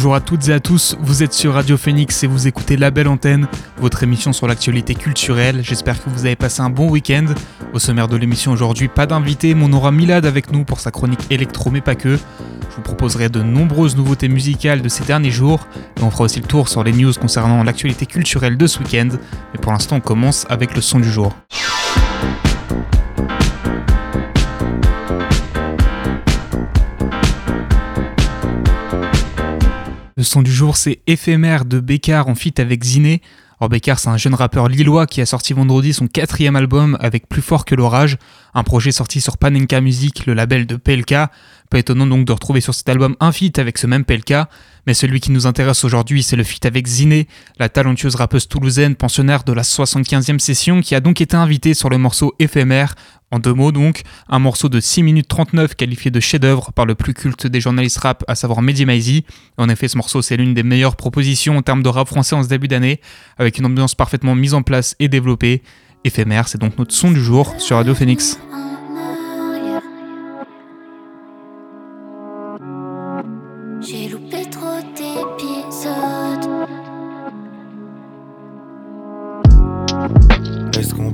Bonjour à toutes et à tous, vous êtes sur Radio Phoenix et vous écoutez La Belle Antenne, votre émission sur l'actualité culturelle. J'espère que vous avez passé un bon week-end. Au sommaire de l'émission aujourd'hui, pas d'invité, mais on aura Milad avec nous pour sa chronique électro, mais pas que. Je vous proposerai de nombreuses nouveautés musicales de ces derniers jours et on fera aussi le tour sur les news concernant l'actualité culturelle de ce week-end. Mais pour l'instant, on commence avec le son du jour. Le son du jour, c'est Éphémère de Bécard en feat avec Ziné. Alors Bécard, c'est un jeune rappeur lillois qui a sorti vendredi son quatrième album avec Plus fort que l'orage, un projet sorti sur Panenka Music, le label de PLK. Pas étonnant donc de retrouver sur cet album un feat avec ce même PLK, mais celui qui nous intéresse aujourd'hui, c'est le feat avec Ziné, la talentueuse rappeuse toulousaine pensionnaire de la 75e session qui a donc été invitée sur le morceau Éphémère, en deux mots donc, un morceau de 6 minutes 39 qualifié de chef-d'œuvre par le plus culte des journalistes rap, à savoir Mehdi. En effet, ce morceau c'est l'une des meilleures propositions en termes de rap français en ce début d'année, avec une ambiance parfaitement mise en place et développée. Éphémère, c'est donc notre son du jour sur Radio Phoenix.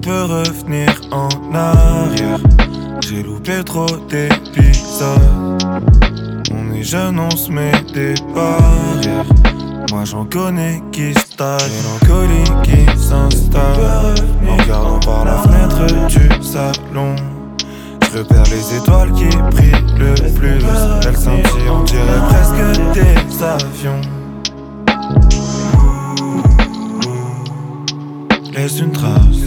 Qu'on peut revenir en arrière J'ai loupé trop d'épisodes. On est jeune, on se met des barrières. Moi j'en connais qui stagnent, mélancolie qui s'installe. En regardant par la fenêtre du salon. Je repère les étoiles qui brillent le plus. Elles scintillent, on dirait presque des avions. Laisse une trace.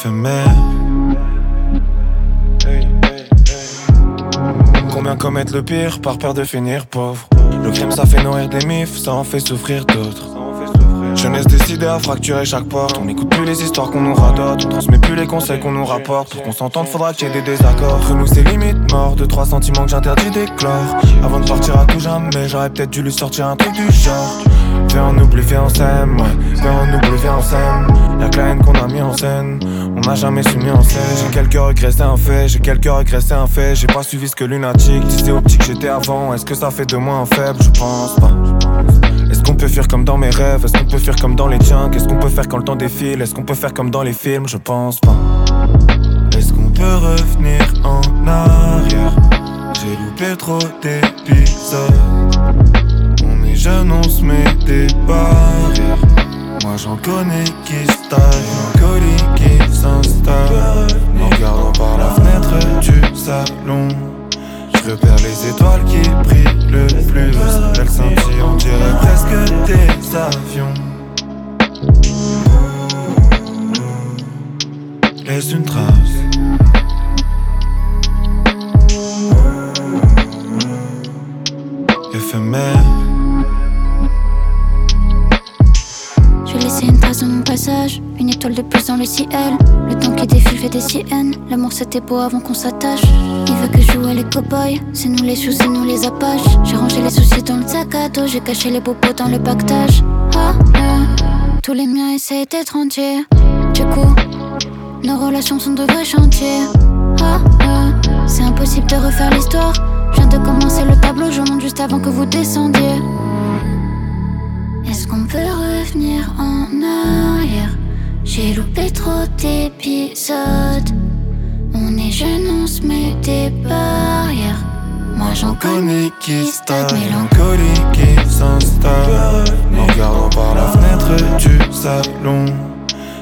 Éphémère. Combien commettent le pire par peur de finir pauvre? Le crime ça fait nourrir des mifs, ça en fait souffrir d'autres. Jeunesse décidée à fracturer chaque porte. On n'écoute plus les histoires qu'on nous radote. On transmet plus les conseils qu'on nous rapporte. Pour qu'on s'entende faudra qu'il y ait des désaccords. Entre nous c'est limite mort De trois sentiments que j'interdis d'éclore. Avant de partir à tout jamais J'aurais peut-être dû lui sortir un truc du genre. Viens on oublie, viens on s'aime ouais. Viens on oublie, viens on s'aime la haine qu'on a mis en scène On n'a jamais su en scène J'ai quelques regrets c'est un fait. J'ai quelques regrets c'est un fait. J'ai pas suivi ce que lunatique disait au petit que j'étais avant. Est-ce que ça fait de moi un faible? Je pense pas. Est-ce qu'on peut fuir comme dans mes rêves? Est-ce qu'on peut fuir comme dans les tiens Qu'est-ce qu'on peut faire quand le temps défile? Est-ce qu'on peut faire comme dans les films? Je pense pas. Est-ce qu'on peut revenir en arrière? J'ai loupé trop d'épisodes. On est jeunes, on se met des barrières. Moi j'en connais qui Mélancolie qui s'installe. En regardant par la fenêtre. du salon. Je repère les étoiles qui brillent le plus. Elles scintillent, on dirait presque des avions. Laisse une trace Éphémère une étoile de plus dans le ciel. Le temps qui défile fait des siennes. L'amour c'était beau avant qu'on s'attache. Il veut que je joue les cow-boys, c'est nous les choux, c'est nous les apaches. J'ai rangé les soucis dans le sac à dos, j'ai caché les bobos dans le pactage. Ah, ah. Tous les miens essaient d'être entiers. Du coup, nos relations sont de vrais chantiers. Ah, ah. C'est impossible de refaire l'histoire. Je viens de commencer le tableau, je monte juste avant que vous descendiez. Est-ce qu'on peut revenir en arrière? J'ai loupé trop d'épisodes. On est jeunes, on se met des barrières. Moi j'en connais qui stagnent. Mélancolie qui s'installe En regardant par la fenêtre du salon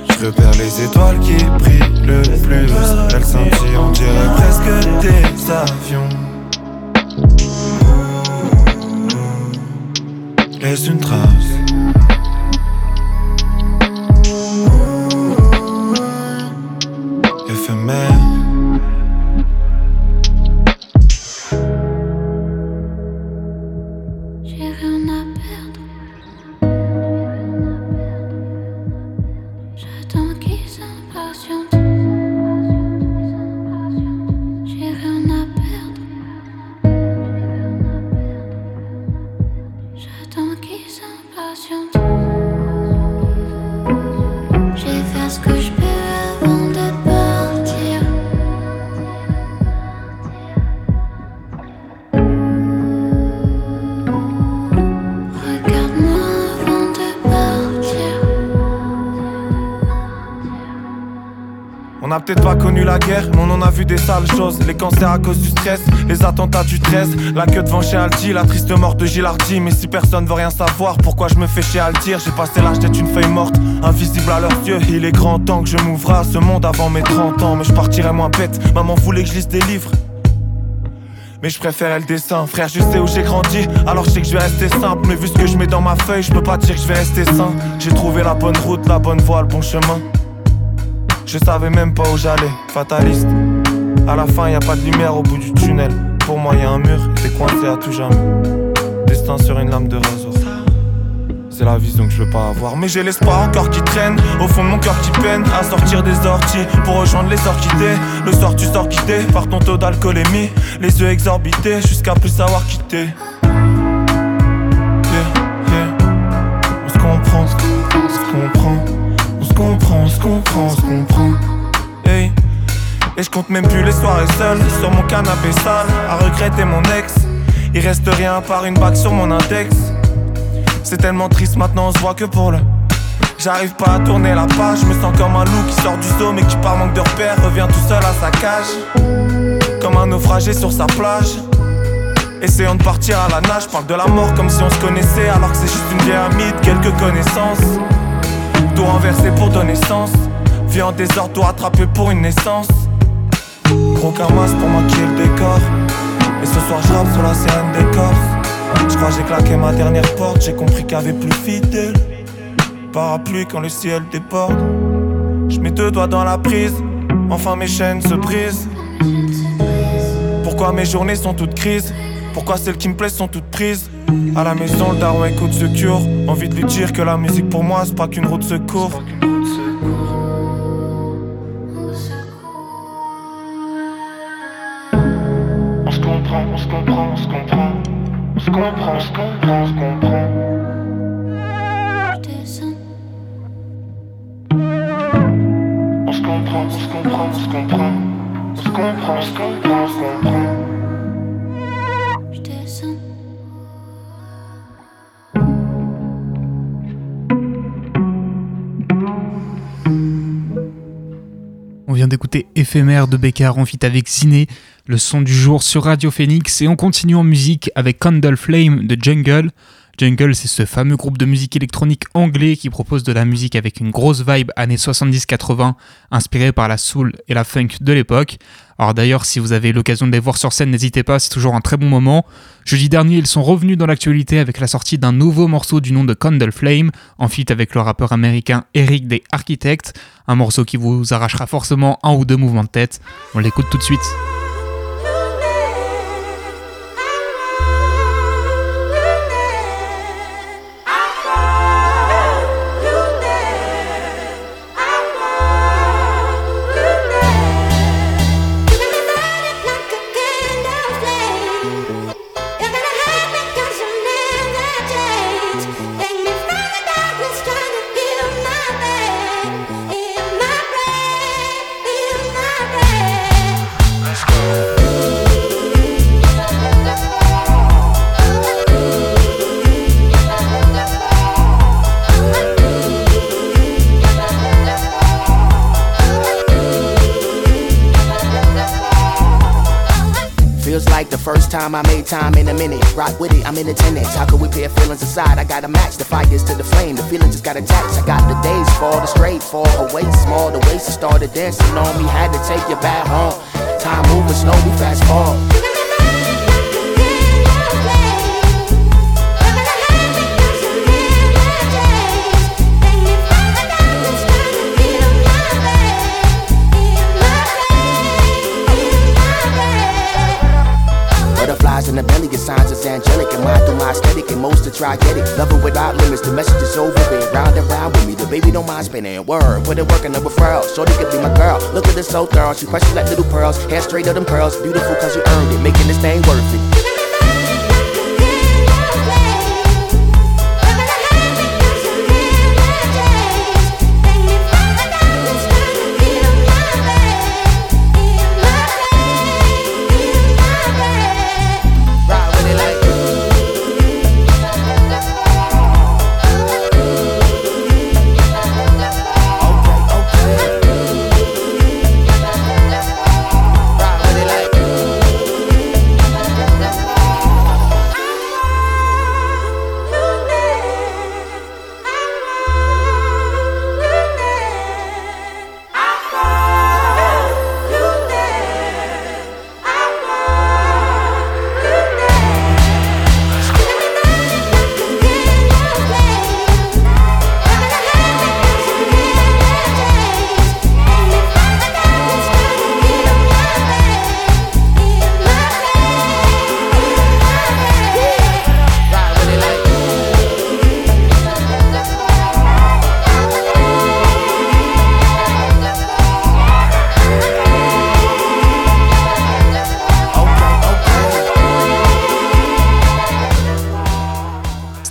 Je repère les étoiles qui brillent le plus. Elles scintillent, on dirait presque des avions. Laisse une trace? La on en a vu des sales choses. Les cancers à cause du stress, les attentats du 13, la queue devant chez Aldi, la triste mort de Gilardi. Mais si personne veut rien savoir, pourquoi je me fais le dire? J'ai passé l'âge d'être une feuille morte, invisible à leurs yeux. Il est grand temps que je m'ouvre à ce monde avant mes 30 ans. Mais je partirai moins bête, maman voulait que je lise des livres. Mais je préférais le dessin, frère, je sais où j'ai grandi, alors je sais que je vais rester simple. Mais vu ce que je mets dans ma feuille, je peux pas dire que je vais rester sain. J'ai trouvé la bonne route, la bonne voie, le bon chemin. Je savais même pas où j'allais, fataliste. À la fin, y a pas de lumière au bout du tunnel. Pour moi, y a un mur, t'es coincé à tout jamais. Destin sur une lame de rasoir. C'est la vision que je veux pas avoir. Mais j'ai l'espoir encore qui traîne. Au fond de mon cœur qui peine à sortir des orties pour rejoindre les orchidées. Le soir, tu sors quitté par ton taux d'alcoolémie. Les yeux exorbités jusqu'à plus savoir quitter. Yeah, yeah. On se comprend, on se comprend comprend, on se comprend, on se comprend. Hey. Et je compte même plus les soirées seules sur mon canapé sale à regretter mon ex. Il reste rien à part une bague sur mon index. C'est tellement triste maintenant, on se voit que pour le. J'arrive pas à tourner la page, je me sens comme un loup qui sort du zoo mais qui par manque de repères revient tout seul à sa cage. Comme un naufragé sur sa plage. Essayons de partir à la nage, parle de la mort comme si on se connaissait alors que c'est juste une vieille amie de quelques connaissances. Tout renversé pour donner sens. Vie en désordre, tout rattrapé pour une naissance. Gros carmas pour maquiller le décor. Et ce soir, je rappe sur la scène des corps. Je j'ai claqué ma dernière porte, j'ai compris qu'il y avait plus fidèle. Parapluie quand le ciel déborde. Je mets deux doigts dans la prise, enfin mes chaînes se brisent. Pourquoi mes journées sont toutes crises? Pourquoi celles qui me plaisent sont toutes prises? À la maison, le daron écoute secure. Envie de lui dire que la musique pour moi, c'est pas qu'une route de secours. On se comprend, on se comprend, on se comprend. On se comprend, on se comprend, on se comprend. On se comprend, on se comprend, on se comprend. On se comprend, on se comprend, on se comprend. Éphémère de Bécard en fit avec Ciné, le son du jour sur Radio Phoenix, et on continue en musique avec Candle Flame de Jungle. Jungle, c'est ce fameux groupe de musique électronique anglais qui propose de la musique avec une grosse vibe années 70-80, inspirée par la soul et la funk de l'époque. Alors d'ailleurs, si vous avez l'occasion de les voir sur scène, n'hésitez pas, c'est toujours un très bon moment. Jeudi dernier, ils sont revenus dans l'actualité avec la sortie d'un nouveau morceau du nom de Candle Flame, en feat avec le rappeur américain Eric des Architects, un morceau qui vous arrachera forcément un ou deux mouvements de tête. On l'écoute tout de suite. Time in a minute. Rock with it, I'm in attendance. How could we pair feelings aside? I gotta match the fires to the flame. The feeling just got attached. I got the days fall, the straight fall away small. The waist started dancing on me. Had to take you back home. Time moving slow, we fast forward. Is angelic. And mine through my aesthetic, and most are it. Loving without limits, the message is over. Been round and round with me, the baby don't mind spinning. Word, put it work in the referral. Shorty could be my girl. Look at this so thorough, she precious like little pearls. Hair straight of them pearls, beautiful cause you earned it. Making this thing worth it.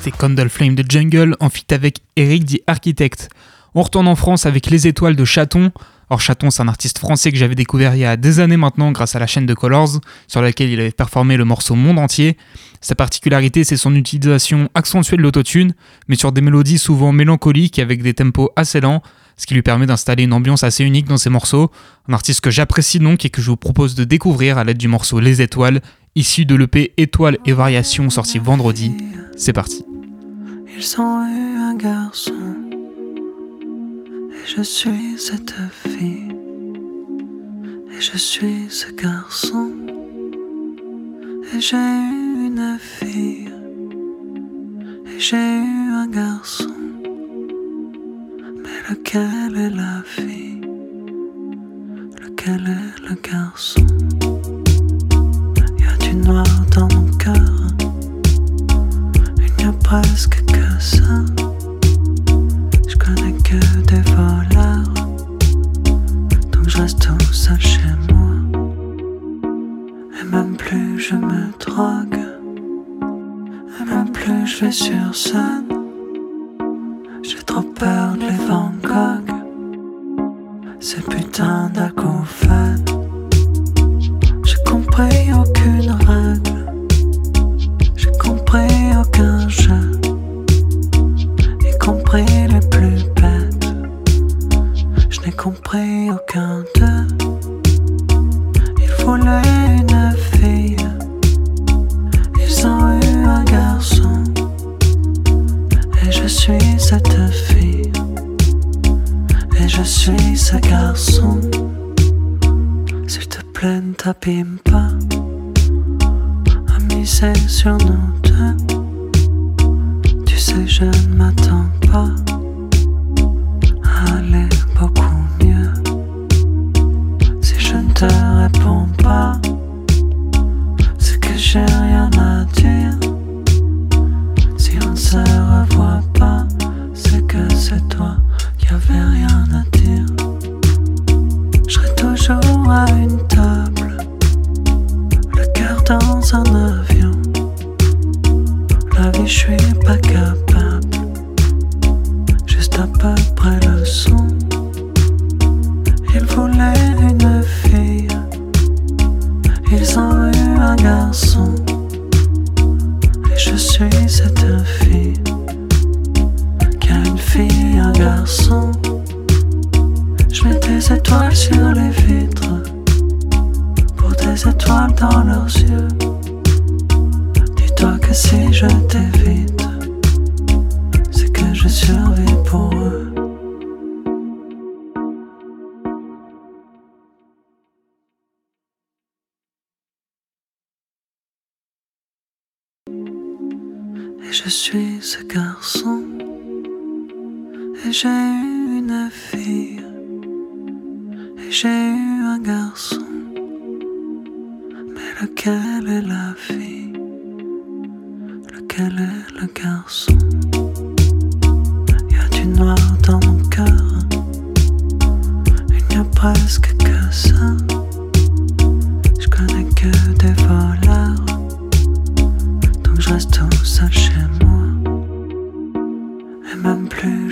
C'était Candle Flame de Jungle en fit avec Eric dit Architect. On retourne en France avec Les Étoiles de Chaton. Or Chaton, c'est un artiste français que j'avais découvert il y a des années maintenant grâce à la chaîne de Colors, sur laquelle il avait performé le morceau Monde entier. Sa particularité, c'est son utilisation accentuée de l'autotune, mais sur des mélodies souvent mélancoliques avec des tempos assez lents, ce qui lui permet d'installer une ambiance assez unique dans ses morceaux. Un artiste que j'apprécie donc et que je vous propose de découvrir à l'aide du morceau Les Étoiles, issu de l'EP Étoiles et Variations sorti vendredi. C'est parti. Ils ont eu un garçon. Et je suis cette fille. Et je suis ce garçon. Et j'ai eu une fille. Et j'ai eu un garçon. Mais lequel est la fille? Lequel est le garçon? Y a du noir dans mon cœur a presque que ça. Je connais que des voleurs donc je reste tout seul chez moi. Et même plus je me drogue et même plus je vais sur scène. J'ai trop peur de les Van Gogh ces putains d'acouphènes j'ai compris aucune règle compris aucun jeu y compris les plus bêtes je n'ai compris aucun d'eux. Il voulait une fille. Ils ont eu un garçon. Et je suis cette fille. Et je suis ce garçon. S'il te plaît ne t'abîme pas miser sur nous deux. Tu sais je ne m'attends pas à aller beaucoup mieux. Si je ne te réponds pas c'est que j'ai rien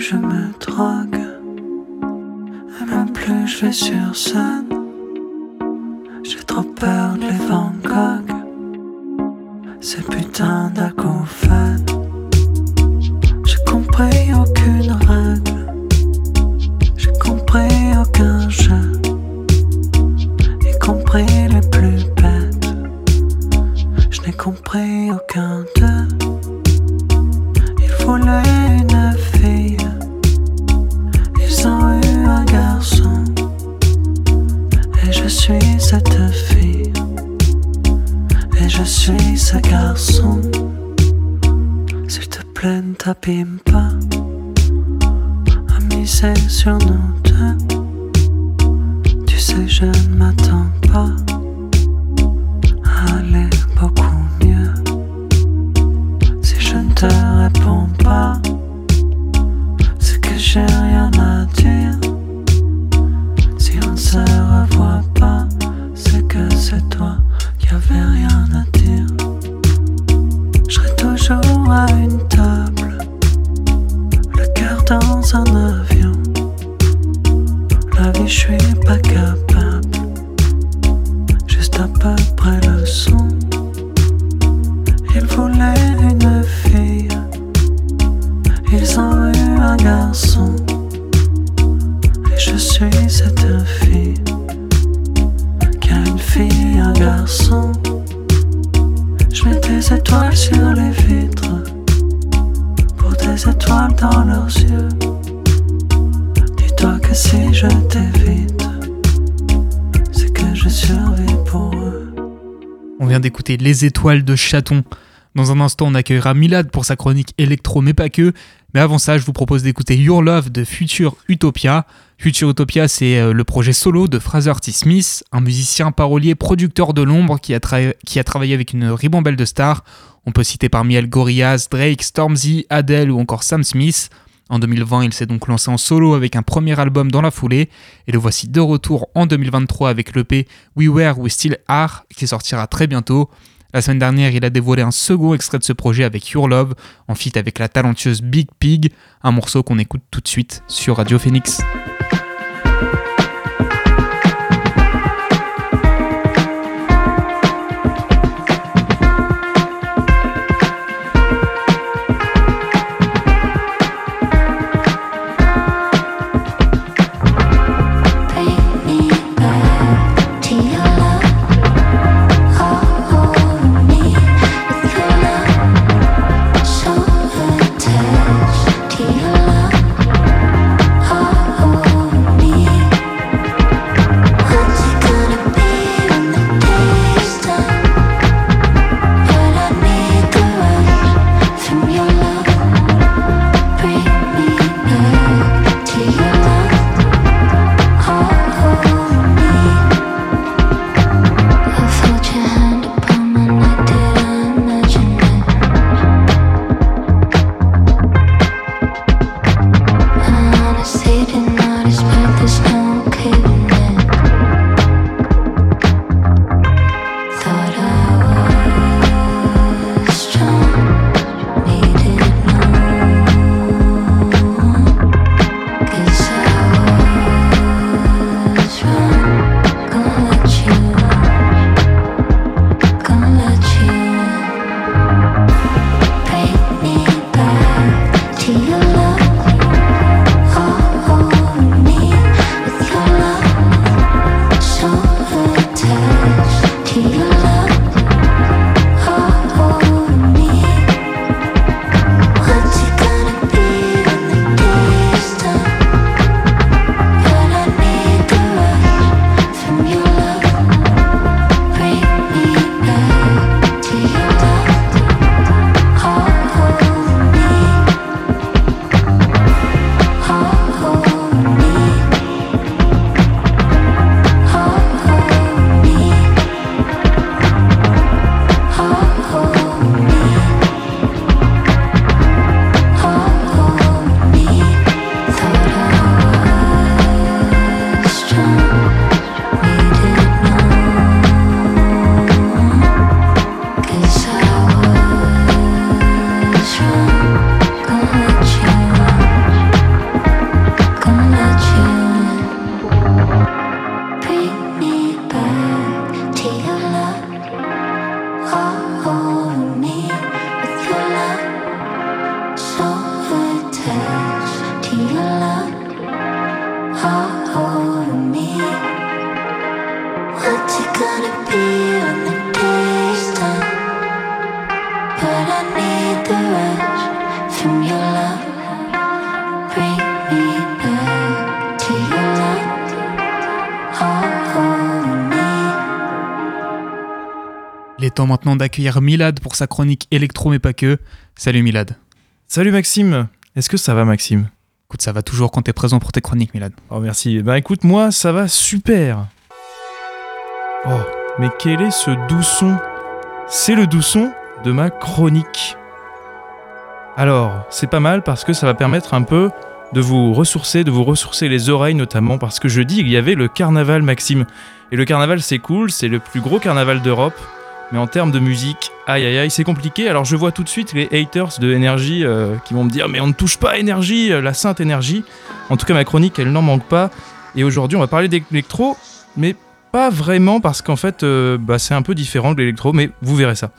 je me drogue. Et même plus je vais sur scène. J'ai trop peur On vient d'écouter Les Étoiles de Chaton. Dans un instant, on accueillera Milad pour sa chronique électro, mais pas que. Mais avant ça, je vous propose d'écouter Your Love de Future Utopia. Future Utopia, c'est euh, le projet solo de Fraser T. Smith, un musicien, parolier, producteur de l'ombre qui, a qui a travaillé avec une ribambelle de stars. On peut citer parmi elles Gorillaz, Drake, Stormzy, Adele ou encore Sam Smith. En 2020, il s'est donc lancé en solo avec un premier album dans la foulée, et le voici de retour en 2023 avec l'EP We Were We Still Are, qui sortira très bientôt. La semaine dernière, il a dévoilé un second extrait de ce projet avec Your Love, en feat avec la talentueuse Big Pig, un morceau qu'on écoute tout de suite sur Radio Phoenix. Maintenant d'accueillir Milad pour sa chronique électro, mais pas que. Salut Milad. Salut Maxime, est-ce que ça va Maxime? Écoute, ça va toujours quand t'es présent pour tes chroniques, Milad. Oh merci, bah écoute moi ça va super Oh, mais quel est ce doux son? C'est le doux son de ma chronique. Alors, c'est pas mal parce que ça va permettre un peu de vous ressourcer, de vous ressourcer les oreilles notamment parce que jeudi il y avait le carnaval Maxime. Et le carnaval c'est cool, c'est le plus gros carnaval d'Europe. Mais en termes de musique, aïe aïe aïe, c'est compliqué. Alors je vois tout de suite les haters de énergie euh, qui vont me dire mais on ne touche pas énergie, euh, la sainte énergie. En tout cas ma chronique elle n'en manque pas. Et aujourd'hui on va parler d'électro, mais pas vraiment parce qu'en fait euh, bah, c'est un peu différent de l'électro, mais vous verrez ça.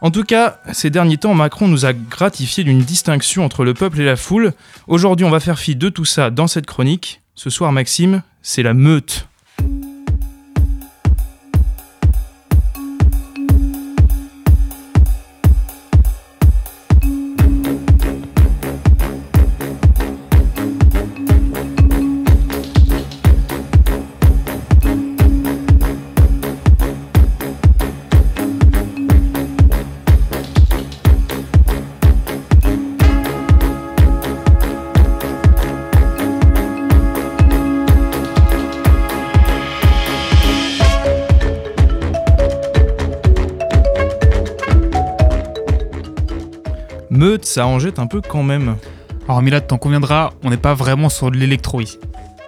En tout cas, ces derniers temps, Macron nous a gratifié d'une distinction entre le peuple et la foule. Aujourd'hui, on va faire fi de tout ça dans cette chronique. Ce soir, Maxime, c'est la meute. Ça en jette un peu quand même. Alors Milad, t'en conviendras, on n'est pas vraiment sur de l'électro ici.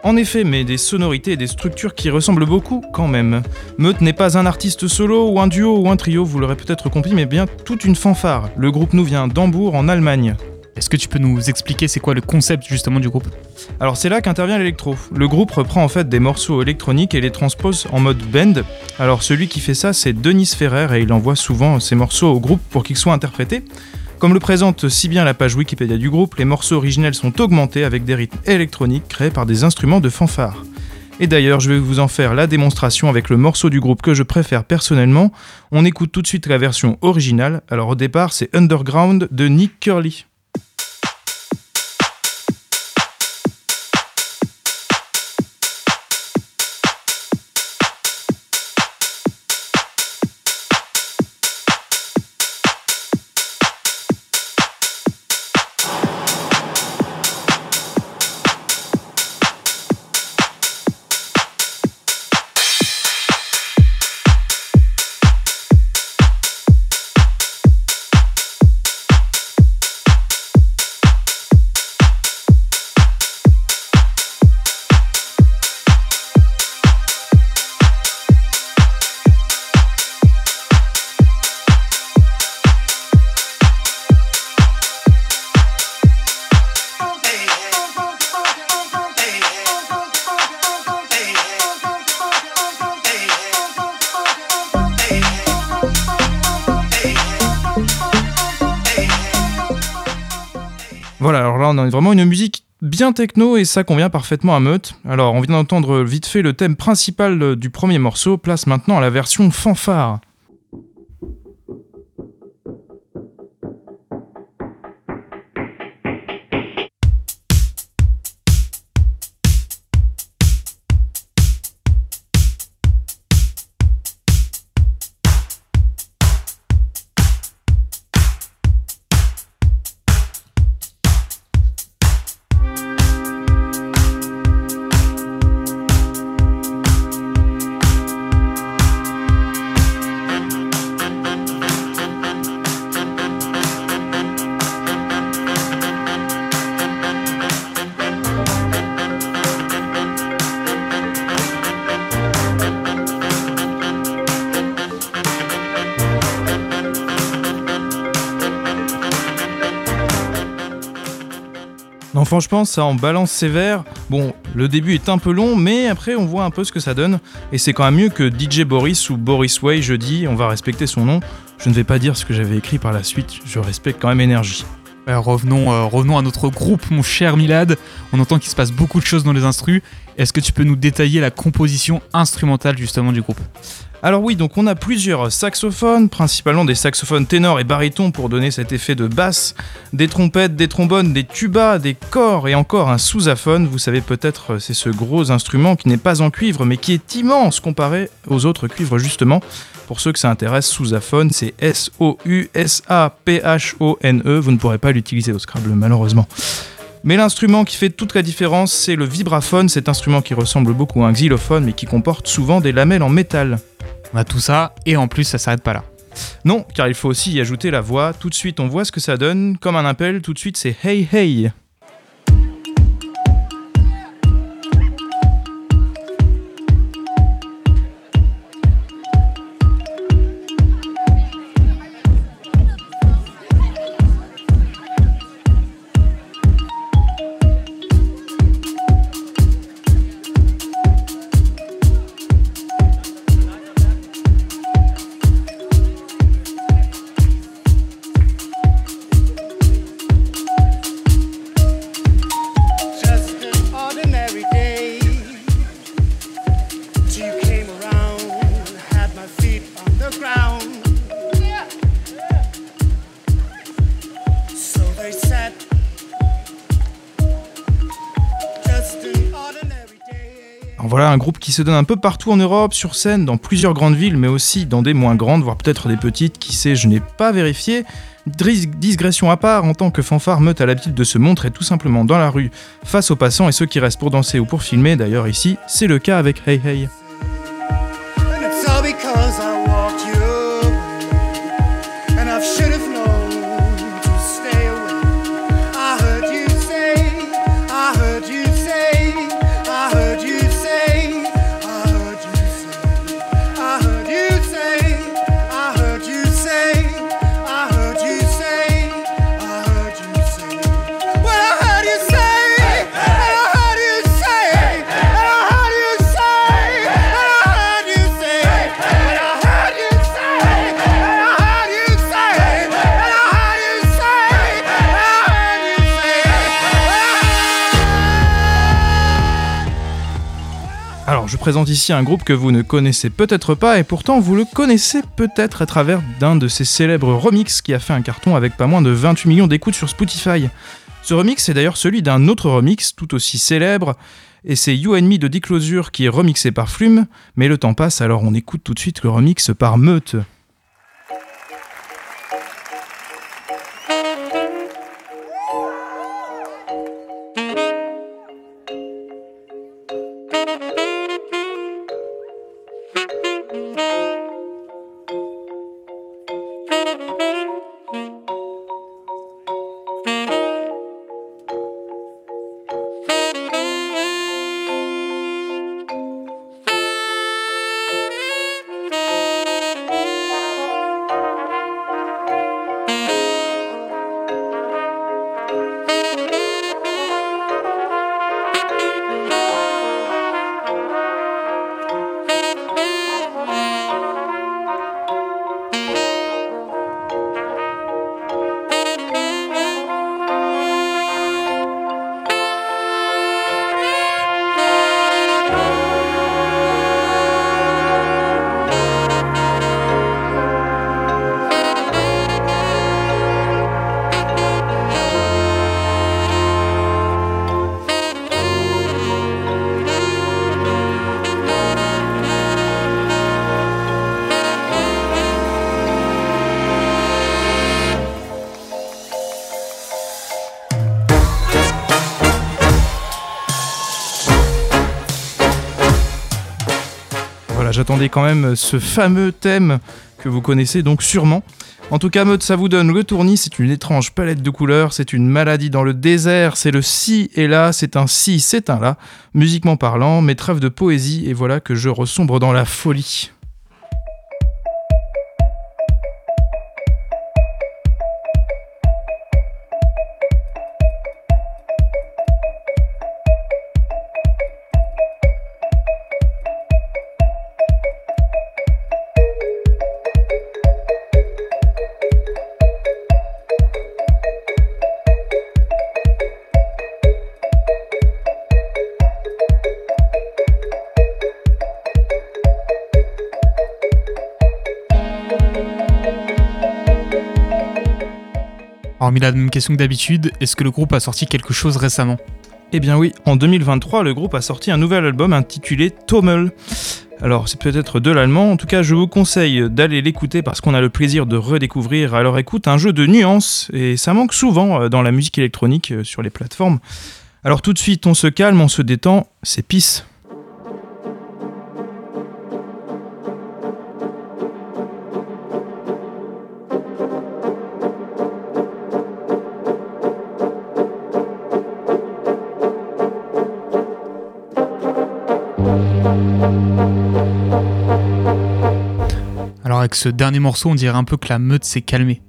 En effet, mais des sonorités et des structures qui ressemblent beaucoup quand même. Meute n'est pas un artiste solo ou un duo ou un trio, vous l'aurez peut-être compris, mais bien toute une fanfare. Le groupe nous vient d'Hambourg en Allemagne. Est-ce que tu peux nous expliquer c'est quoi le concept justement du groupe? Alors c'est là qu'intervient l'électro. Le groupe reprend en fait des morceaux électroniques et les transpose en mode bend. Alors celui qui fait ça c'est Denis Ferrer et il envoie souvent ses morceaux au groupe pour qu'ils soient interprétés. Comme le présente si bien la page Wikipédia du groupe, les morceaux originels sont augmentés avec des rythmes électroniques créés par des instruments de fanfare. Et d'ailleurs, je vais vous en faire la démonstration avec le morceau du groupe que je préfère personnellement. On écoute tout de suite la version originale. Alors au départ, c'est Underground de Nick Curly. Une musique bien techno et ça convient parfaitement à Meute. Alors on vient d'entendre vite fait le thème principal du premier morceau, place maintenant à la version fanfare. Non, franchement, ça en balance sévère. Bon, le début est un peu long, mais après, on voit un peu ce que ça donne. Et c'est quand même mieux que DJ Boris ou Boris Way jeudi. On va respecter son nom. Je ne vais pas dire ce que j'avais écrit par la suite. Je respecte quand même énergie. Euh, revenons, euh, revenons à notre groupe, mon cher Milad. On entend qu'il se passe beaucoup de choses dans les instrus. Est-ce que tu peux nous détailler la composition instrumentale justement du groupe? Alors oui, donc on a plusieurs saxophones, principalement des saxophones ténors et barytons pour donner cet effet de basse, des trompettes, des trombones, des tubas, des corps et encore un sousaphone. Vous savez peut-être c'est ce gros instrument qui n'est pas en cuivre mais qui est immense comparé aux autres cuivres justement. Pour ceux que ça intéresse, sousaphone, c'est S-O-U-S-A-P-H-O-N-E. Vous ne pourrez pas l'utiliser au Scrabble malheureusement. Mais l'instrument qui fait toute la différence, c'est le vibraphone, cet instrument qui ressemble beaucoup à un xylophone mais qui comporte souvent des lamelles en métal. On a tout ça et en plus ça s'arrête pas là. Non, car il faut aussi y ajouter la voix. Tout de suite, on voit ce que ça donne. Comme un appel, tout de suite, c'est Hey Hey. Un groupe qui se donne un peu partout en Europe, sur scène, dans plusieurs grandes villes, mais aussi dans des moins grandes, voire peut-être des petites, qui sait, je n'ai pas vérifié. Digression à part, en tant que fanfare, Meute a l'habitude de se montrer tout simplement dans la rue, face aux passants et ceux qui restent pour danser ou pour filmer. D'ailleurs ici, c'est le cas avec Hey Hey. Présente ici un groupe que vous ne connaissez peut-être pas et pourtant vous le connaissez peut-être à travers d'un de ses célèbres remixes qui a fait un carton avec pas moins de 28 millions d'écoutes sur Spotify. Ce remix est d'ailleurs celui d'un autre remix tout aussi célèbre et c'est You and Me de Diclosure qui est remixé par Flume, mais le temps passe alors on écoute tout de suite le remix par Meute. J'attendais quand même ce fameux thème que vous connaissez donc sûrement. En tout cas, mode ça vous donne le tournis, c'est une étrange palette de couleurs, c'est une maladie dans le désert, c'est le si et là, c'est un si, c'est un là, musiquement parlant, mes trêves de poésie, et voilà que je ressombre dans la folie. Alors Mila, même question que d'habitude, est-ce que le groupe a sorti quelque chose récemment? Eh bien oui, en 2023, le groupe a sorti un nouvel album intitulé Tommel. Alors c'est peut-être de l'allemand, en tout cas je vous conseille d'aller l'écouter parce qu'on a le plaisir de redécouvrir à leur écoute un jeu de nuances et ça manque souvent euh, dans la musique électronique euh, sur les plateformes. Alors tout de suite on se calme, on se détend, c'est Peace. Avec ce dernier morceau, on dirait un peu que la meute s'est calmée.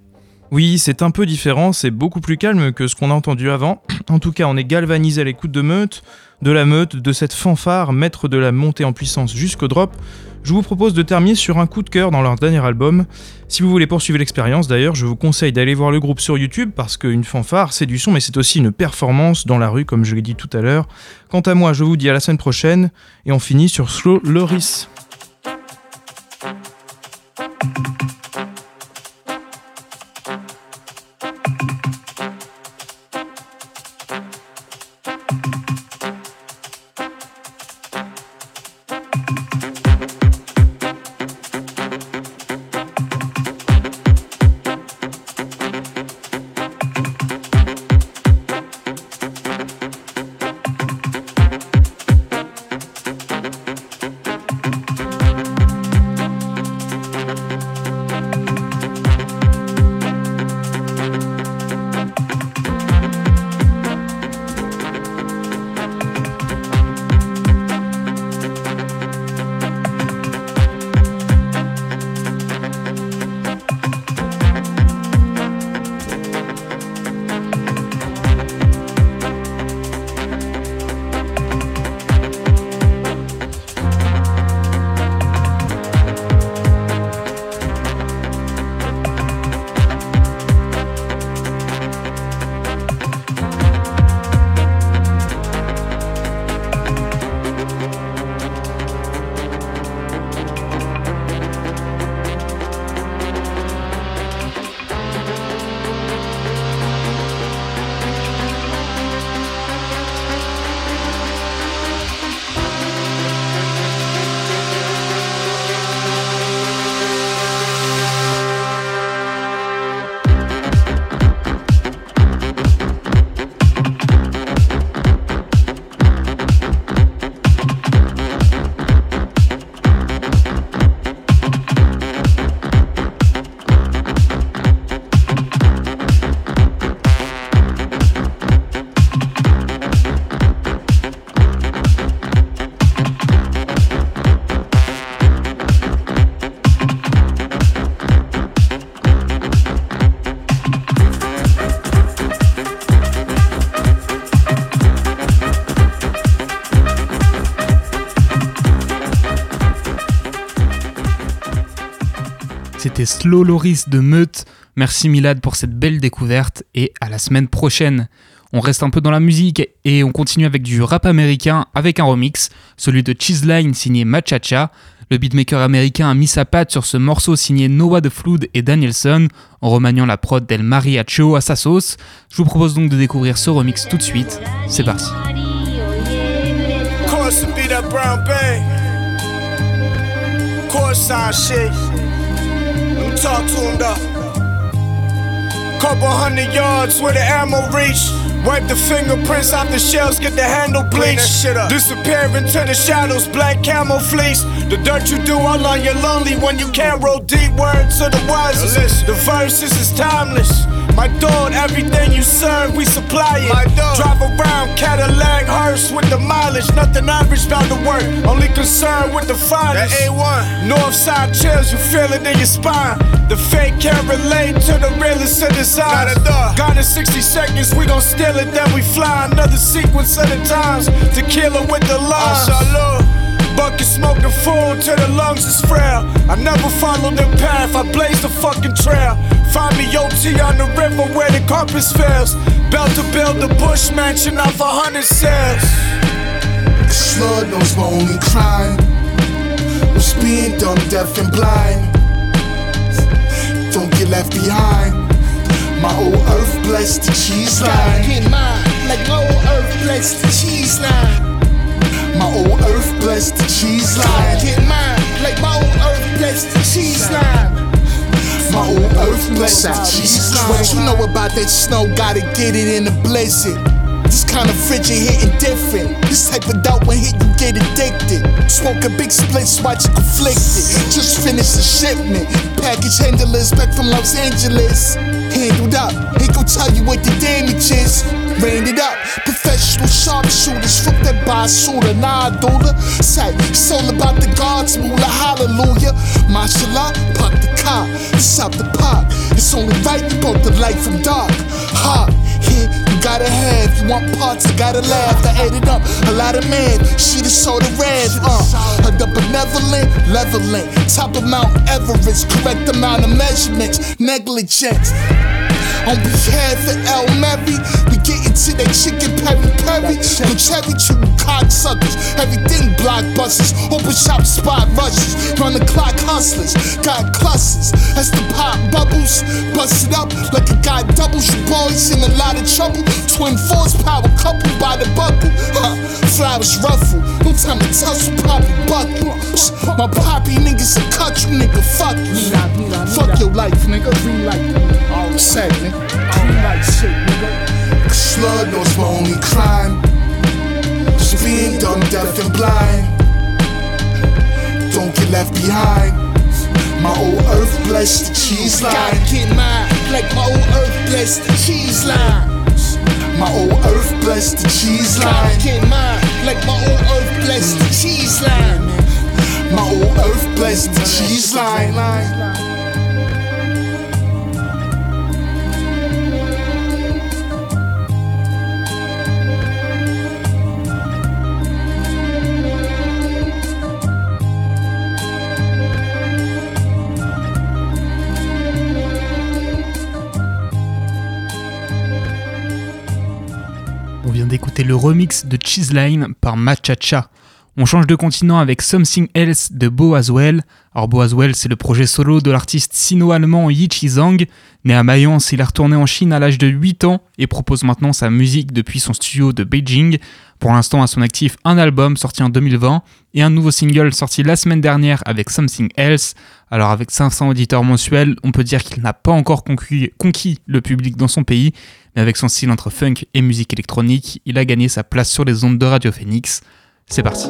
Oui, c'est un peu différent, c'est beaucoup plus calme que ce qu'on a entendu avant. En tout cas, on est galvanisé à l'écoute de Meute, de la Meute, de cette fanfare, maître de la montée en puissance jusqu'au drop. Je vous propose de terminer sur un coup de cœur dans leur dernier album. Si vous voulez poursuivre l'expérience, d'ailleurs, je vous conseille d'aller voir le groupe sur YouTube parce qu'une fanfare, c'est du son, mais c'est aussi une performance dans la rue, comme je l'ai dit tout à l'heure. Quant à moi, je vous dis à la semaine prochaine et on finit sur Slow Loris. thank you Slow Loris de Meute. Merci Milad pour cette belle découverte et à la semaine prochaine. On reste un peu dans la musique et on continue avec du rap américain avec un remix, celui de Cheeseline signé Machacha. Le beatmaker américain a mis sa patte sur ce morceau signé Noah the Flood et Danielson en remaniant la prod d'El Mariacho à sa sauce. Je vous propose donc de découvrir ce remix tout de suite. C'est parti. Couple hundred yards where the ammo reach. Wipe the fingerprints off the shells, get the handle bleached. Disappear into the shadows, black camel fleece. The dirt you do all on your lonely when you can't roll deep words to the wisest. The verses is timeless. My dog, everything you serve, we supply it. My dog. Drive around Cadillac hearse with the mileage. Nothing average bound to work. Only concerned with the finest. That A1. Northside chills, you feel it in your spine. The fake can't relate to the realest of design. Got in 60 seconds, we gon' steal it, then we fly. Another sequence of the times to kill it with the lines. Ah, Bucket smoking full till the lungs is frail. I never followed the path, I blaze the fucking trail. Find me OT on the river where the compass fails. Belt to build the bush mansion off a hundred cells. Slug knows my only crime was being dumb, deaf, and blind. Don't get left behind. My old earth blessed the cheese line. Get mine, like my old earth blessed the cheese line. My old earth blessed the cheese line. Get mine, like my old earth blessed the cheese line. My old earth blessed the cheese line. What you know about that snow? Gotta get it in a blizzard. This kind of frigid hitting different. This type of doubt when hit you get addicted. Smoke a big split, watch it conflicted. Just finished the shipment. Package handlers back from Los Angeles. Handled up, he gon' tell you what the damage is. Rained it up, professional sharpshooters. Fuck that basura, nah, doula. Say, it's all about the gods, moolah, hallelujah. Mashallah, pop the car, out the pot. It's only right you broke the light from dark. Hot, here, you gotta have. You want parts, you gotta laugh. I added up a lot of man, she the soda red. Uh, the benevolent, leveling. Top of Mount Everest, correct amount of measurements, negligence. On behalf of El Mary, we get into that chicken peri peri. No cherry chewing cocksuckers, everything blockbusters. Open shop spot rushes, run the clock hustlers. Got clusters, that's the pop bubbles. Bust it up like it got doubles. You boys in a lot of trouble. Twin force power couple by the buckle. Huh, flowers ruffle, no time to tussle, poppy buckle. My poppy niggas a cut you, nigga. Fuck you. Fuck your life, nigga. Green light. All set, nigga. Light shit, nigga. Slug knows my only crime. Just being dumb, deaf, and blind. Don't get left behind. My old earth blessed the cheese line. Gotta get mine, like my old earth blessed the cheese line. My old earth blessed the cheese line. Gotta get mine, like my old earth blessed the cheese line. My old earth blessed the cheese line. D'écouter le remix de Cheeseline par Machacha. On change de continent avec Something Else de Bo Aswell. Alors Bo Aswell, c'est le projet solo de l'artiste sino-allemand Yi Chizang. Né à Mayence, il est retourné en Chine à l'âge de 8 ans et propose maintenant sa musique depuis son studio de Beijing. Pour l'instant, à son actif, un album sorti en 2020 et un nouveau single sorti la semaine dernière avec Something Else. Alors avec 500 auditeurs mensuels, on peut dire qu'il n'a pas encore conquis le public dans son pays, mais avec son style entre funk et musique électronique, il a gagné sa place sur les ondes de Radio Phoenix. C'est parti.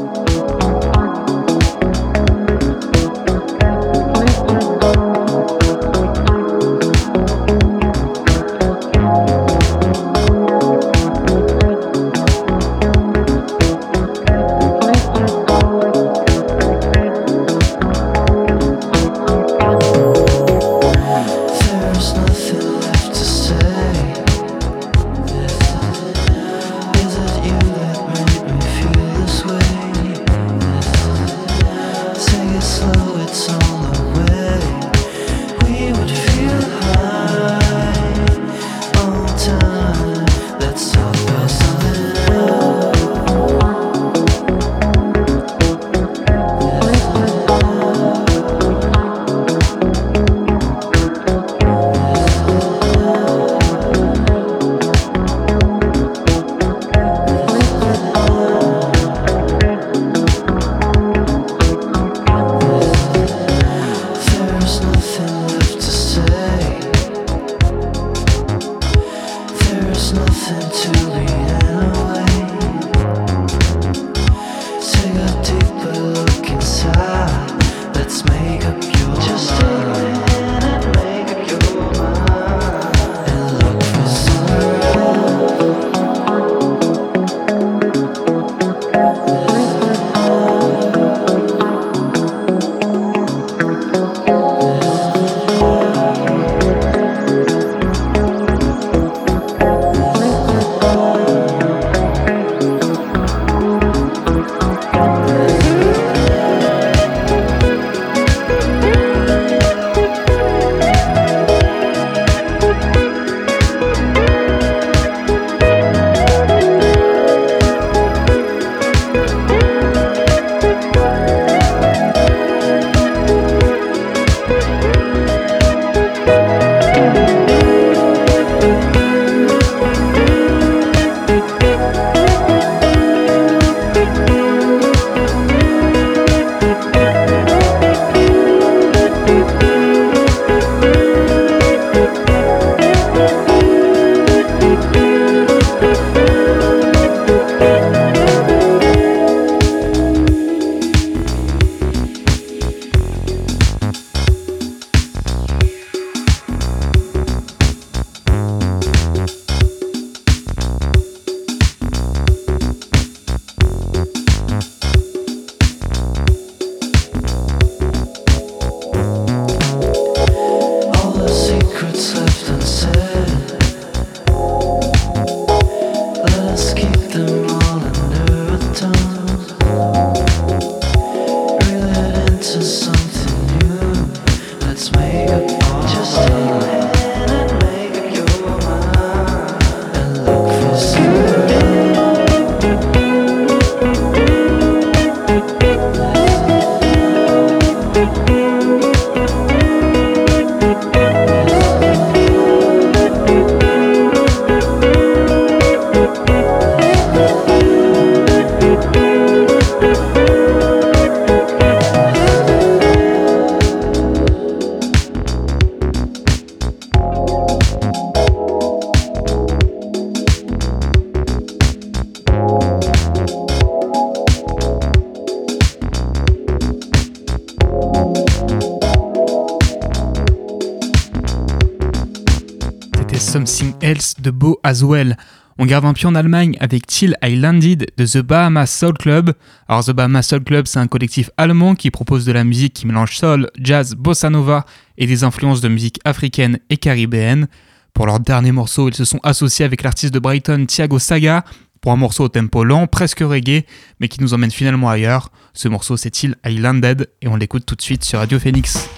As well. On garde un pied en Allemagne avec Till I Landed de The Bahamas Soul Club. Alors The Bahamas Soul Club, c'est un collectif allemand qui propose de la musique qui mélange soul, jazz, bossa nova et des influences de musique africaine et caribéenne. Pour leur dernier morceau, ils se sont associés avec l'artiste de Brighton Thiago Saga pour un morceau au tempo lent, presque reggae, mais qui nous emmène finalement ailleurs. Ce morceau c'est Till I Landed et on l'écoute tout de suite sur Radio Phoenix.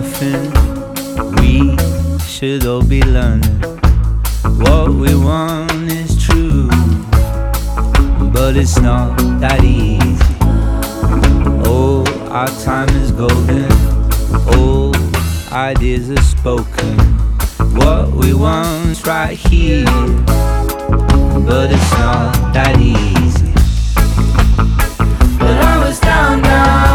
Surfing. We should all be learning. What we want is true, but it's not that easy. Oh, our time is golden. All ideas are spoken. What we want's right here, but it's not that easy. But I was down, down,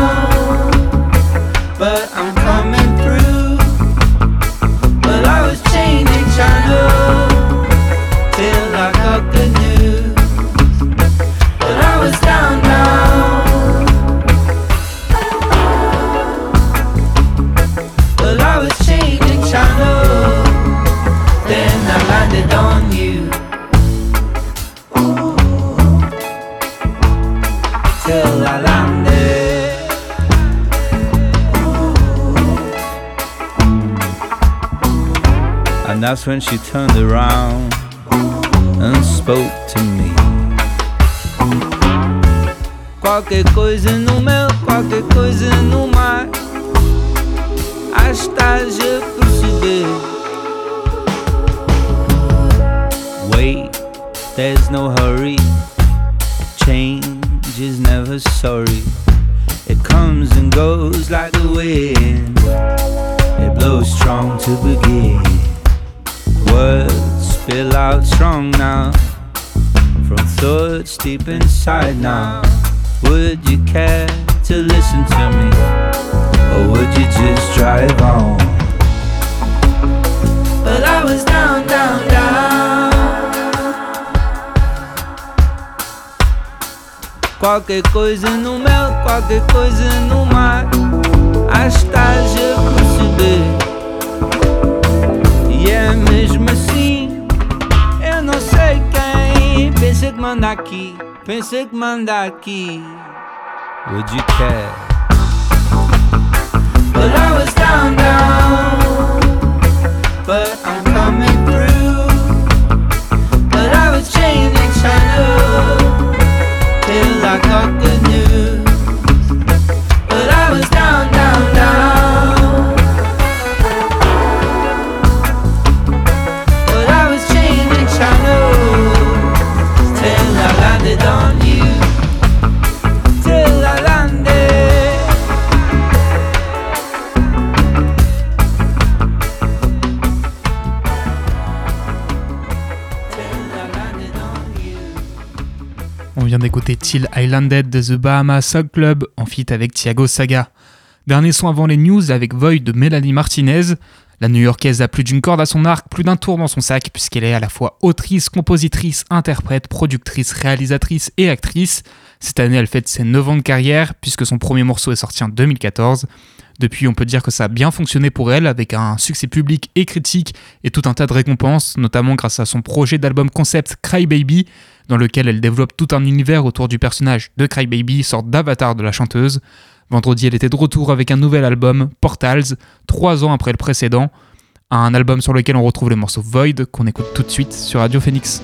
that's when she turned around and spoke to me. Qualquer coisa no meu, qualquer coisa no mar. Estás a perceber? Wait, there's no hurry. Inside now. Would you care to listen to me? Or would you just drive on? But I was down, down, down. Qualquer coisa no mel, qualquer coisa no mar. À estágio perceber. E é mesmo assim, eu não sei quem. Pensa que manda aqui, pensa que manda aqui. Would you care? But I was down, down. But I'm coming through. But I was changing channel till I got Till Islanded de The Bahama Soul Club en feat avec Thiago Saga. Dernier son avant les news avec Void de Mélanie Martinez. La New-Yorkaise a plus d'une corde à son arc, plus d'un tour dans son sac, puisqu'elle est à la fois autrice, compositrice, interprète, productrice, réalisatrice et actrice. Cette année, elle fête ses 9 ans de carrière, puisque son premier morceau est sorti en 2014. Depuis, on peut dire que ça a bien fonctionné pour elle, avec un succès public et critique et tout un tas de récompenses, notamment grâce à son projet d'album concept Cry Baby, dans lequel elle développe tout un univers autour du personnage de Cry Baby, sorte d'avatar de la chanteuse. Vendredi, elle était de retour avec un nouvel album, Portals, trois ans après le précédent, un album sur lequel on retrouve le morceau Void qu'on écoute tout de suite sur Radio Phoenix.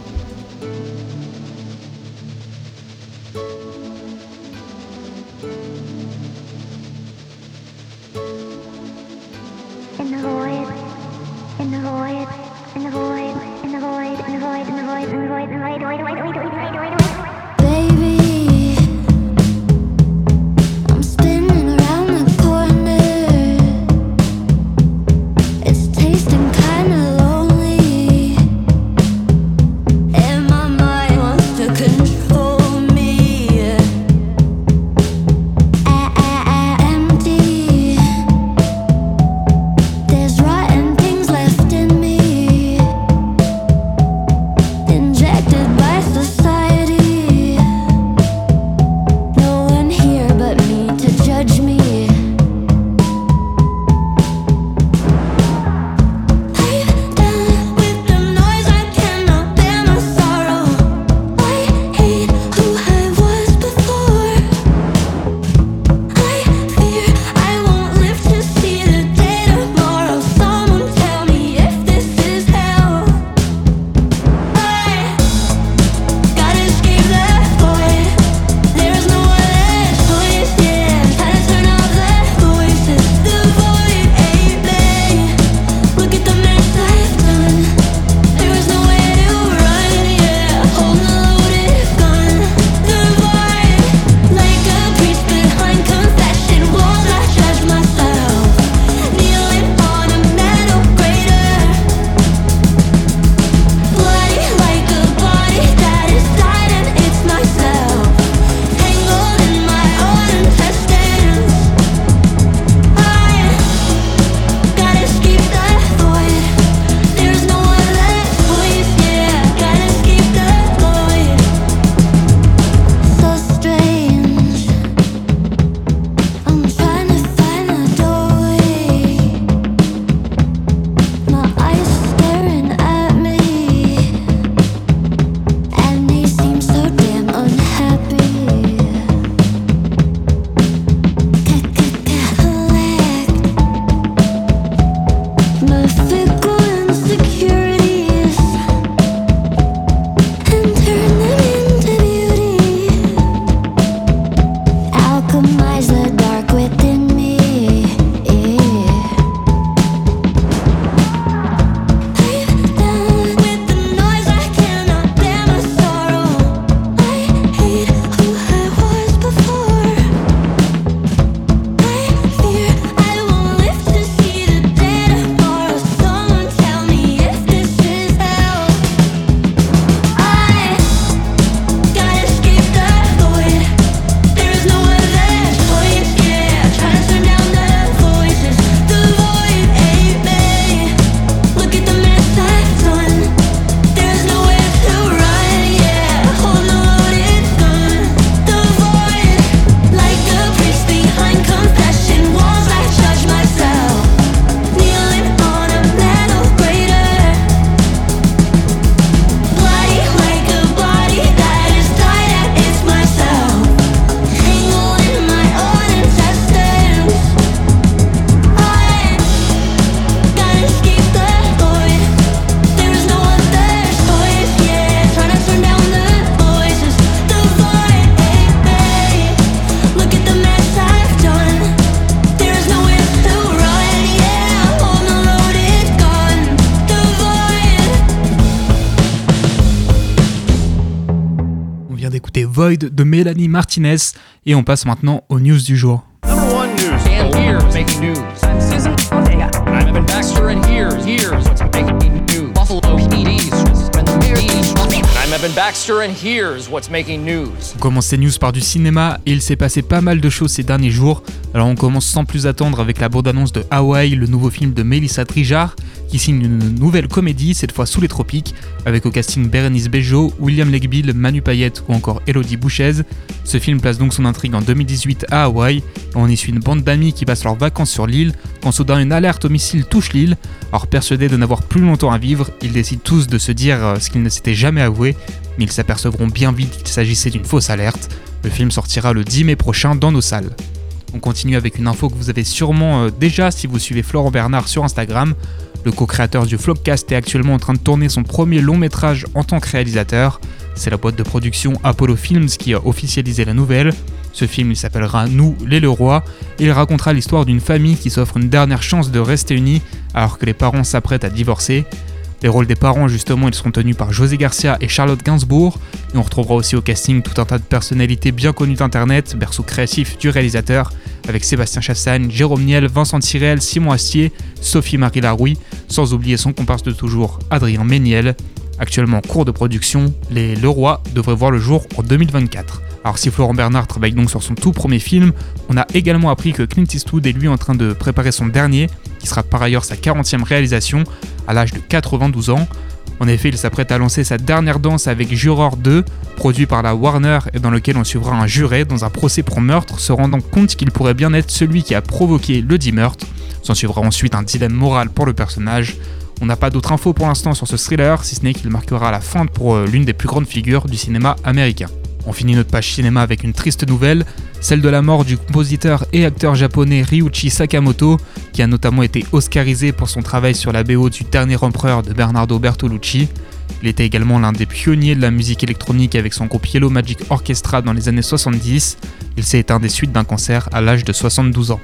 Mélanie Martinez et on passe maintenant aux news du jour. Number one news. And here's making news. I'm Susan Ortega. I'm Evan Baxter, and here's here's what's making news. Buffalo PD's I'm Evan Baxter, and here's what's making news. On commence ces news par du cinéma et il s'est passé pas mal de choses ces derniers jours. Alors on commence sans plus attendre avec la bande-annonce de Hawaii, le nouveau film de Melissa Trijard, qui signe une nouvelle comédie, cette fois sous les tropiques, avec au casting Berenice Bejo, William Legbill, Manu Payette ou encore Elodie Bouchez. Ce film place donc son intrigue en 2018 à Hawaï. On y suit une bande d'amis qui passent leurs vacances sur l'île quand soudain une alerte au missile touche l'île. Alors persuadés de n'avoir plus longtemps à vivre, ils décident tous de se dire euh, ce qu'ils ne s'étaient jamais avoué, mais ils s'apercevront bien vite qu'il s'agissait d'une fausse alerte. Le film sortira le 10 mai prochain dans nos salles. On continue avec une info que vous avez sûrement euh, déjà si vous suivez Florent Bernard sur Instagram. Le co-créateur du Flopcast est actuellement en train de tourner son premier long métrage en tant que réalisateur. C'est la boîte de production Apollo Films qui a officialisé la nouvelle. Ce film il s'appellera Nous les Leroy et il racontera l'histoire d'une famille qui s'offre une dernière chance de rester unie alors que les parents s'apprêtent à divorcer. Les rôles des parents, justement, ils seront tenus par José Garcia et Charlotte Gainsbourg. Et on retrouvera aussi au casting tout un tas de personnalités bien connues d'Internet, berceau créatif du réalisateur, avec Sébastien Chassagne, Jérôme Niel, Vincent Tirel, Simon Astier, Sophie-Marie Larouille, sans oublier son comparse de toujours, Adrien Méniel. Actuellement en cours de production, Les Leroy devraient voir le jour en 2024. Alors si Florent Bernard travaille donc sur son tout premier film, on a également appris que Clint Eastwood est lui en train de préparer son dernier, qui sera par ailleurs sa 40e réalisation, à l'âge de 92 ans. En effet, il s'apprête à lancer sa dernière danse avec Juror 2, produit par la Warner et dans lequel on suivra un juré dans un procès pour meurtre, se rendant compte qu'il pourrait bien être celui qui a provoqué le dit meurtre. S'en suivra ensuite un dilemme moral pour le personnage. On n'a pas d'autres infos pour l'instant sur ce thriller, si ce n'est qu'il marquera la fin pour euh, l'une des plus grandes figures du cinéma américain. On finit notre page cinéma avec une triste nouvelle, celle de la mort du compositeur et acteur japonais Ryuichi Sakamoto, qui a notamment été oscarisé pour son travail sur la BO du Dernier Empereur de Bernardo Bertolucci. Il était également l'un des pionniers de la musique électronique avec son groupe Yellow Magic Orchestra dans les années 70. Il s'est éteint des suites d'un cancer à l'âge de 72 ans.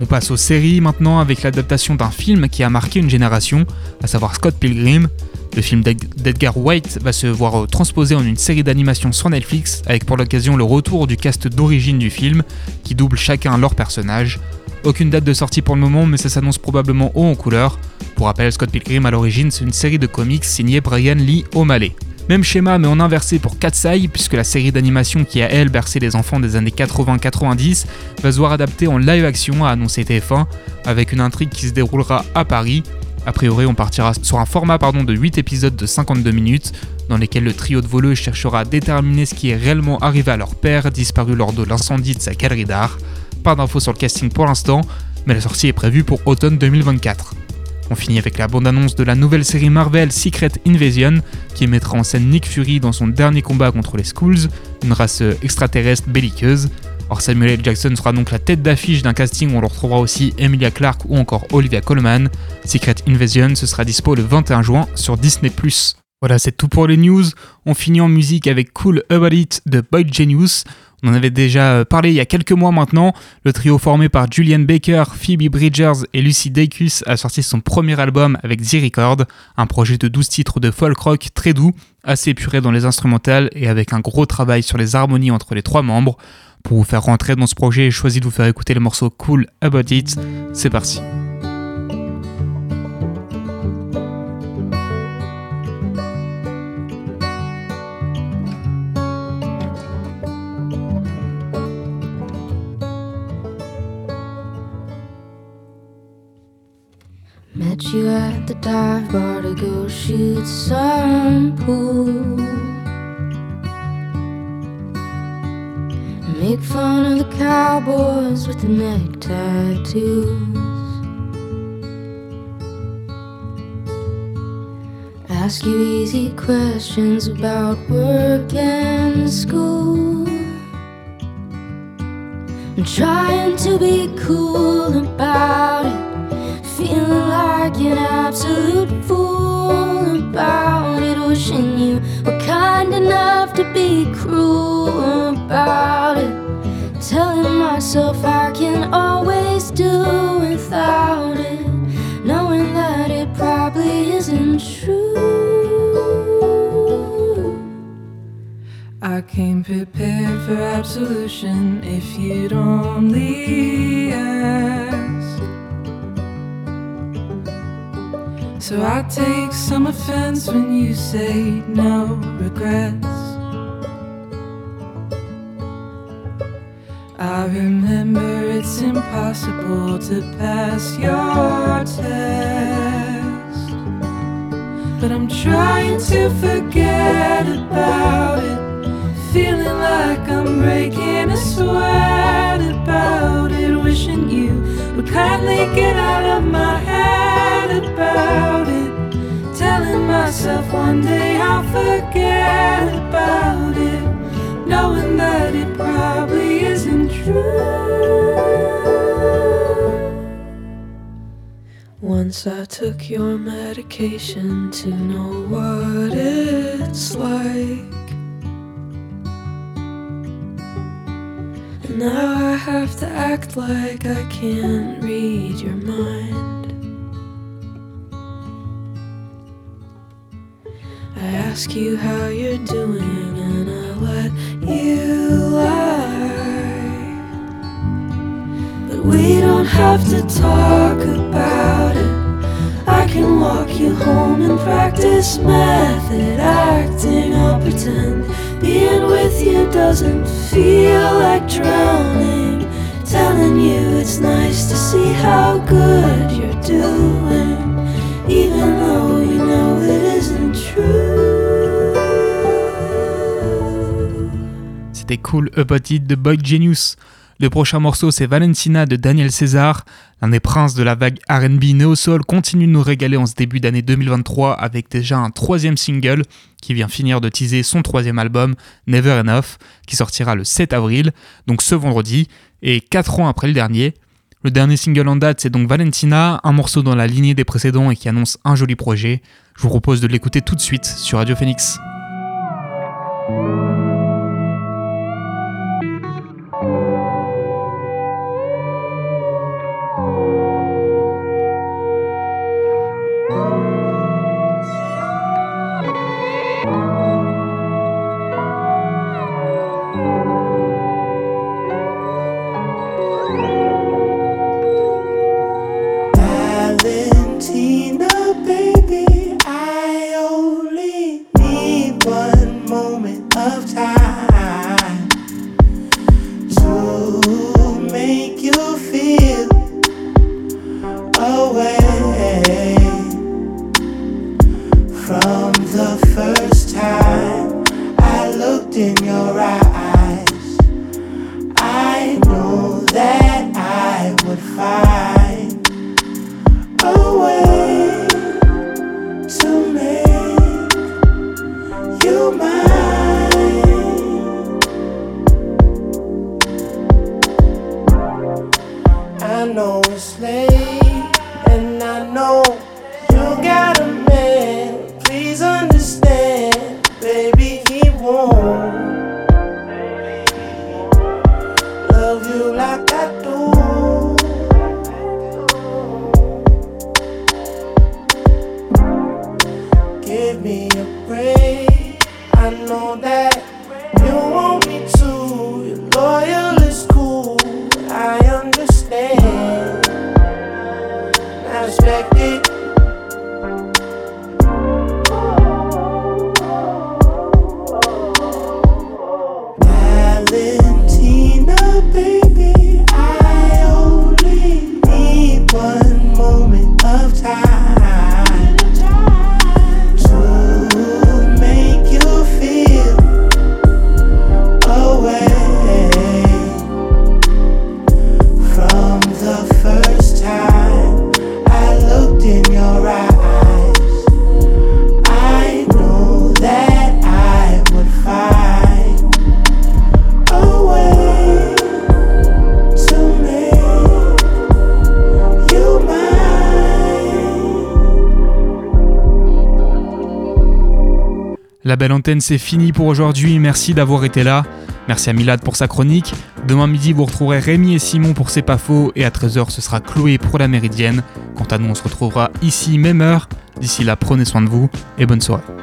On passe aux séries maintenant avec l'adaptation d'un film qui a marqué une génération, à savoir Scott Pilgrim. Le film d'Edgar White va se voir euh, transposé en une série d'animation sur Netflix, avec pour l'occasion le retour du cast d'origine du film, qui double chacun leur personnage. Aucune date de sortie pour le moment, mais ça s'annonce probablement haut en couleur. Pour rappel, Scott Pilgrim à l'origine, c'est une série de comics signée Brian Lee O'Malley. Même schéma mais en inversé pour Katsai, puisque la série d'animation qui a elle bercé les enfants des années 80-90 va se voir adaptée en live action, a annoncé TF1, avec une intrigue qui se déroulera à Paris. A priori, on partira sur un format de 8 épisodes de 52 minutes, dans lesquels le trio de voleux cherchera à déterminer ce qui est réellement arrivé à leur père, disparu lors de l'incendie de sa galerie d'art. Pas d'infos sur le casting pour l'instant, mais la sortie est prévue pour automne 2024. On finit avec la bande-annonce de la nouvelle série Marvel Secret Invasion, qui mettra en scène Nick Fury dans son dernier combat contre les Skulls, une race extraterrestre belliqueuse. Or Samuel L. Jackson sera donc la tête d'affiche d'un casting où on retrouvera aussi Emilia Clarke ou encore Olivia Colman. Secret Invasion, ce sera dispo le 21 juin sur Disney+. Voilà, c'est tout pour les news. On finit en musique avec Cool About It de Boy Genius. On en avait déjà parlé il y a quelques mois maintenant. Le trio formé par Julian Baker, Phoebe Bridgers et Lucy Dacus a sorti son premier album avec The Record, un projet de 12 titres de folk rock très doux, assez épuré dans les instrumentales et avec un gros travail sur les harmonies entre les trois membres. Pour vous faire rentrer dans ce projet, j'ai choisi de vous faire écouter le morceau Cool About It. C'est parti. Met you at the bar to go shoot some pool. Make fun of the cowboys with the neck tattoos. Ask you easy questions about work and school. I'm trying to be cool about it. Feeling like an absolute fool about it. Wishing you were kind enough to be cruel about it. Telling myself I can always do without it. Knowing that it probably isn't true. I came prepared for absolution if you'd only ask. So I take some offense when you say no regrets. I remember it's impossible to pass your test. But I'm trying to forget about it. Feeling like I'm breaking a sweat about it. Wishing you would kindly get out of my head about it. Telling myself one day I'll forget about it. Knowing that it probably isn't true. Once I took your medication to know what it's like. And now I have to act like I can't read your mind. I ask you how you're doing, you. But we don't have to talk about it. I can walk you home and practice method acting. I'll pretend being with you doesn't feel like drowning. Telling you it's nice to see how good you're doing, even though C'était cool About It de Boy Genius. Le prochain morceau, c'est Valentina de Daniel César. L'un des princes de la vague RB néo-soul continue de nous régaler en ce début d'année 2023 avec déjà un troisième single qui vient finir de teaser son troisième album, Never Enough, qui sortira le 7 avril, donc ce vendredi, et 4 ans après le dernier. Le dernier single en date, c'est donc Valentina, un morceau dans la lignée des précédents et qui annonce un joli projet. Je vous propose de l'écouter tout de suite sur Radio Phoenix. I know C'est fini pour aujourd'hui. Merci d'avoir été là. Merci à Milad pour sa chronique. Demain midi, vous retrouverez Rémi et Simon pour C'est pas faux. Et à 13h, ce sera Chloé pour la Méridienne. Quant à nous, on se retrouvera ici, même heure. D'ici là, prenez soin de vous et bonne soirée.